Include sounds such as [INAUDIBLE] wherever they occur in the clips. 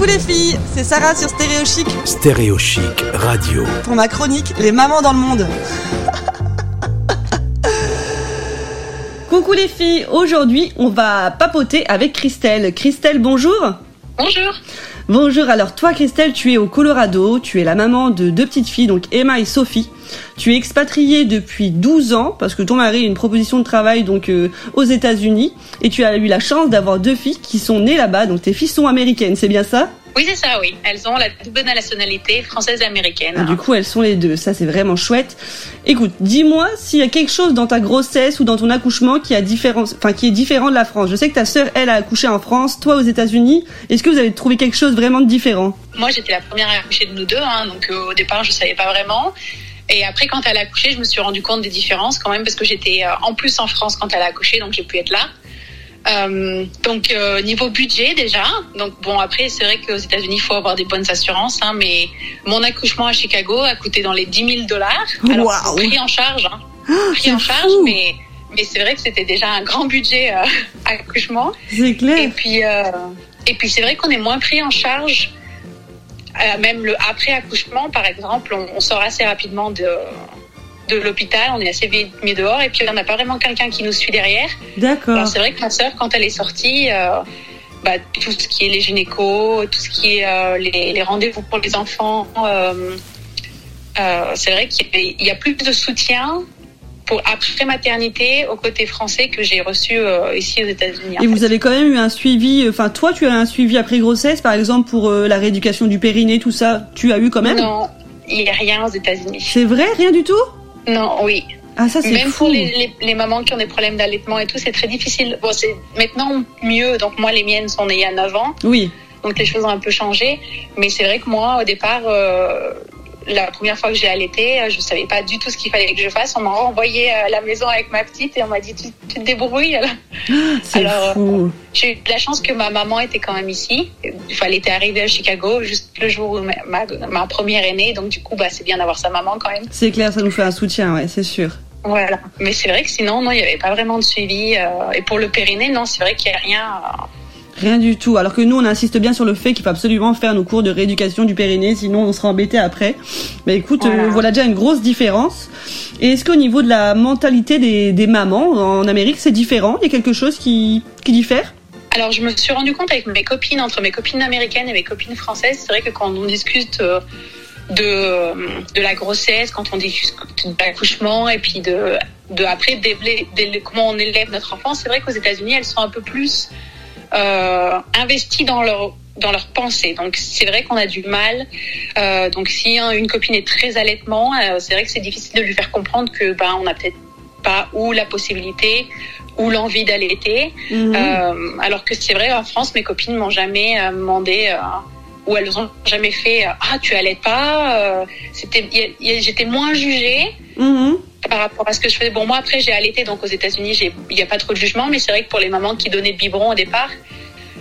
Coucou les filles, c'est Sarah sur Stéréo Chic. Stéréo Chic Radio. Pour ma chronique, les mamans dans le monde. Coucou les filles, aujourd'hui on va papoter avec Christelle. Christelle, bonjour. Bonjour. Bonjour, alors toi Christelle, tu es au Colorado, tu es la maman de deux petites filles, donc Emma et Sophie. Tu es expatriée depuis 12 ans parce que ton mari a une proposition de travail donc euh, aux États-Unis et tu as eu la chance d'avoir deux filles qui sont nées là-bas, donc tes filles sont américaines, c'est bien ça? Oui, c'est ça, oui. Elles ont la double nationalité française et américaine. Ah, du coup, elles sont les deux, ça c'est vraiment chouette. Écoute, dis-moi s'il y a quelque chose dans ta grossesse ou dans ton accouchement qui a enfin qui est différent de la France. Je sais que ta sœur elle a accouché en France, toi aux États-Unis. Est-ce que vous avez trouvé quelque chose vraiment de différent? Moi, j'étais la première à accoucher de nous deux, hein, donc euh, au départ, je savais pas vraiment. Et après, quand elle a accouché, je me suis rendu compte des différences quand même parce que j'étais euh, en plus en France quand elle a accouché, donc j'ai pu être là. Euh, donc euh, niveau budget déjà, donc bon après c'est vrai qu'aux États-Unis il faut avoir des bonnes assurances, hein, mais mon accouchement à Chicago a coûté dans les 10 000 dollars. Alors Waouh. pris en charge, hein, Ah, pris en charge, mais mais c'est vrai que c'était déjà un grand budget euh, [LAUGHS] accouchement. C'est Et clair. puis, euh, et puis c'est vrai qu'on est moins pris en charge. Même le après accouchement, par exemple, on, on sort assez rapidement de, de l'hôpital, on est assez vite mis dehors, et puis on n'a pas vraiment quelqu'un qui nous suit derrière. D'accord. C'est vrai que ma sœur, quand elle est sortie, euh, bah, tout ce qui est les gynécos, tout ce qui est euh, les, les rendez-vous pour les enfants, euh, c'est vrai qu'il y a- il y a plus de soutien pour après maternité au côté français que j'ai reçu euh, ici aux États-Unis. Et vous fait. avez quand même eu un suivi, enfin toi tu as un suivi après grossesse par exemple pour euh, la rééducation du périnée, tout ça, tu as eu quand même? Non, il n'y a rien aux États-Unis. C'est vrai, rien du tout? Non, oui. Ah ça c'est Même fou. pour les, les, les mamans qui ont des problèmes d'allaitement et tout, c'est très difficile. Bon, c'est maintenant mieux. Donc, moi, les miennes sont nées il y a 9 ans. Oui. Donc, les choses ont un peu changé. Mais c'est vrai que moi, au départ, euh, la première fois que j'ai allaité, euh, je savais pas du tout ce qu'il fallait que je fasse. On m'a renvoyé à la maison avec ma petite et on m'a dit tu, tu te débrouilles. Alors, Alors, fou. J'ai eu de la chance que ma maman était quand même ici. Enfin, Elle était arrivée à Chicago juste le jour où ma, ma, ma première est née. Donc, du coup, bah, c'est bien d'avoir sa maman quand même. C'est clair, ça nous fait un soutien, ouais, c'est sûr. Voilà. Mais c'est vrai que sinon, non, il n'y avait pas vraiment de suivi. euh, et pour le périnée, non, c'est vrai qu'il n'y a rien. euh, Rien du tout. Alors que nous, on insiste bien sur le fait qu'il faut absolument faire nos cours de rééducation du périnée, sinon on sera embêté après. Mais écoute, Voilà. euh, voilà déjà une grosse différence. Et est-ce qu'au niveau de la mentalité des, des mamans en Amérique, c'est différent? Il y a quelque chose qui, qui diffère? Alors, je me suis rendu compte avec mes copines, entre mes copines américaines et mes copines françaises, c'est vrai que quand on discute euh, de, de la grossesse, quand on discute de l'accouchement et puis de, de après comment on élève notre enfant, c'est vrai qu'aux États-Unis, elles sont un peu plus euh, investies dans leur dans leur pensée. Donc c'est vrai qu'on a du mal. Euh, donc si hein, une copine est très allaitement, euh, c'est vrai que c'est difficile de lui faire comprendre que ben on n'a peut-être pas ou la possibilité ou l'envie d'allaiter. Mhm. Euh, alors que c'est vrai, en France, mes copines m'ont jamais euh, demandé euh, ou elles ont jamais fait ah tu allaites pas. C'était, j'étais moins jugée Mhm. Par rapport à ce que je faisais. Bon moi après j'ai allaité donc aux États-Unis, il n'y a pas trop de jugement, mais c'est vrai que pour les mamans qui donnaient le biberon au départ.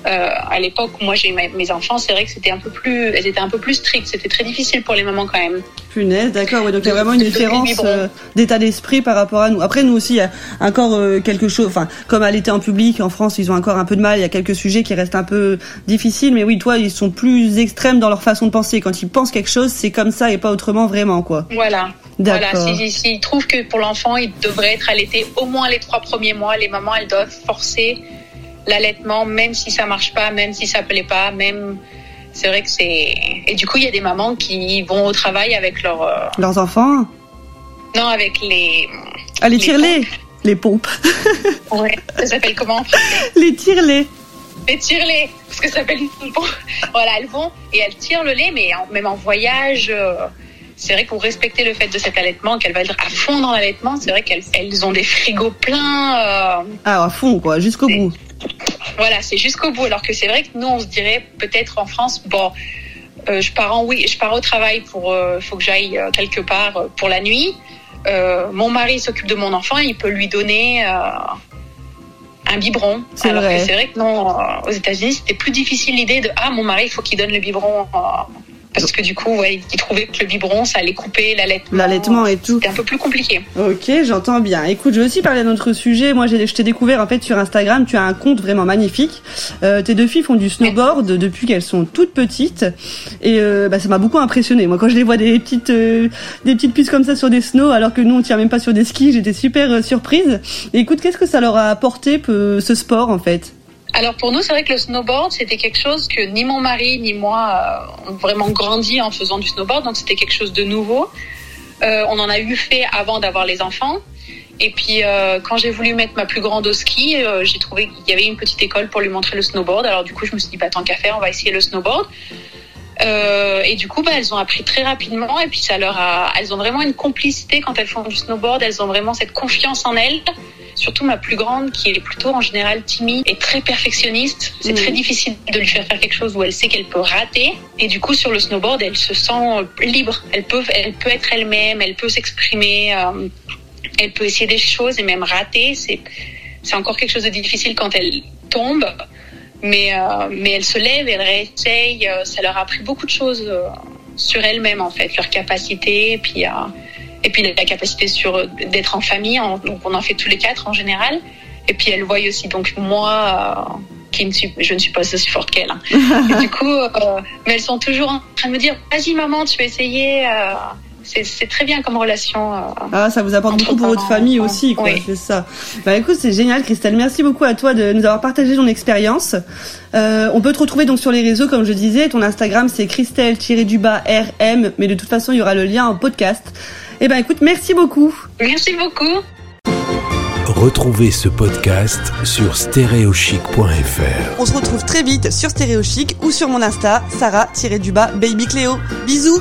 euh, à l'époque où moi j'ai eu mes enfants, c'est vrai que c'était un peu plus, elles étaient un peu plus strictes. C'était très difficile pour les mamans quand même. Punaise, d'accord. Ouais, donc il y a De- vraiment une de différence euh, d'état d'esprit par rapport à nous. Après, nous aussi, il y a encore euh, quelque chose. Enfin, comme allaiter en public, en France, ils ont encore un peu de mal. Il y a quelques sujets qui restent un peu difficiles. Mais oui, toi, ils sont plus extrêmes dans leur façon de penser. Quand ils pensent quelque chose, c'est comme ça et pas autrement vraiment, quoi. Voilà. Voilà, s'ils s'ils trouvent que pour l'enfant, il devrait être allaité au moins les trois premiers mois, les mamans, elles doivent forcer l'allaitement, même si ça marche pas, même si ça plaît pas, même. C'est vrai que c'est. Et du coup, il y a des mamans qui vont au travail avec leur. euh, Leurs enfants, Non, avec les. allez, Les tire-les. Les pompes. [LAUGHS] Ouais, ça s'appelle comment? Les tire-les. Les tire-les, parce que ça s'appelle une pompe. Voilà, elles vont et elles tirent le lait, mais en- même en voyage. euh, c'est vrai que pour respecter le fait de cet allaitement, qu'elles veulent être à fond dans l'allaitement, c'est vrai qu'elles elles ont des frigos pleins. euh, Ah, à fond, quoi, jusqu'au bout. Voilà, c'est jusqu'au bout. Alors que c'est vrai que nous, on se dirait peut-être en France, bon, euh, je pars en oui, je pars au travail pour, euh, faut que j'aille quelque part pour la nuit. Mon mari s'occupe de mon enfant, il peut lui donner un biberon. C'est Alors vrai. que c'est vrai que non, aux États-Unis, c'était plus difficile l'idée de ah mon mari, il faut qu'il donne le biberon. Parce que du coup, ouais, ils trouvaient que le biberon, ça allait couper l'allaitement. L'allaitement et tout. C'était un peu plus compliqué. Ok, j'entends bien. Écoute, je vais aussi parler d'un autre sujet. Moi, je t'ai découvert en fait sur Instagram. Tu as un compte vraiment magnifique. Euh, tes deux filles font du snowboard depuis qu'elles sont toutes petites, et euh, bah, ça m'a beaucoup impressionné. Moi, quand je les vois des petites euh, des petites puces comme ça sur des snows, alors que nous on tient même pas sur des skis, j'étais super euh, surprise. Et écoute, qu'est-ce que ça leur a apporté ce sport en fait? Alors pour nous, c'est vrai que le snowboard, c'était quelque chose que ni mon mari ni moi euh, ont vraiment grandi en faisant du snowboard, donc c'était quelque chose de nouveau. Euh, on en a eu fait avant d'avoir les enfants. Et puis euh, quand j'ai voulu mettre ma plus grande au ski, j'ai trouvé qu'il y avait une petite école pour lui montrer le snowboard. Alors du coup, je me suis dit, bah, tant qu'à faire, on va essayer le snowboard. et du coup, bah, elles ont appris très rapidement. Et puis ça leur a, elles ont vraiment une complicité quand elles font du snowboard. Elles ont vraiment cette confiance en elles surtout ma plus grande qui est plutôt en général timide et très perfectionniste. C'est très mm. difficile de lui faire faire quelque chose où elle sait qu'elle peut rater. Et du coup, sur le snowboard, elle se sent libre. Elle peut, elle peut être elle-même, elle peut s'exprimer, euh, elle peut essayer des choses et même rater. C'est, c'est encore quelque chose de difficile quand elle tombe. Mais, euh, mais elle se lève, elle réessaye. Euh, ça leur a appris beaucoup de choses sur elle-même, en fait, leur capacité. Puis, et puis la capacité sur d'être en famille, donc on en fait tous les quatre en général. Et puis elle voit aussi donc moi euh, qui ne suis, je ne suis pas aussi forte qu'elle. Hein. du coup, euh, mais elles sont toujours en train de me dire vas-y maman, tu peux essayer. Euh, c'est très bien comme relation. ah, ça vous apporte beaucoup pour votre famille aussi, quoi. C'est ça. Bah écoute, c'est génial, Christelle. Merci beaucoup à toi de nous avoir partagé ton expérience. on peut te retrouver donc sur les réseaux, comme je disais. Ton Instagram, c'est Christelle-rm, mais de toute façon, il y aura le lien en podcast. Eh ben écoute, merci beaucoup. Merci beaucoup. Retrouvez ce podcast sur stéréochic.fr. On se retrouve très vite sur Stéréochic ou sur mon Insta, Sarah-du-bas Baby Cléo. Bisous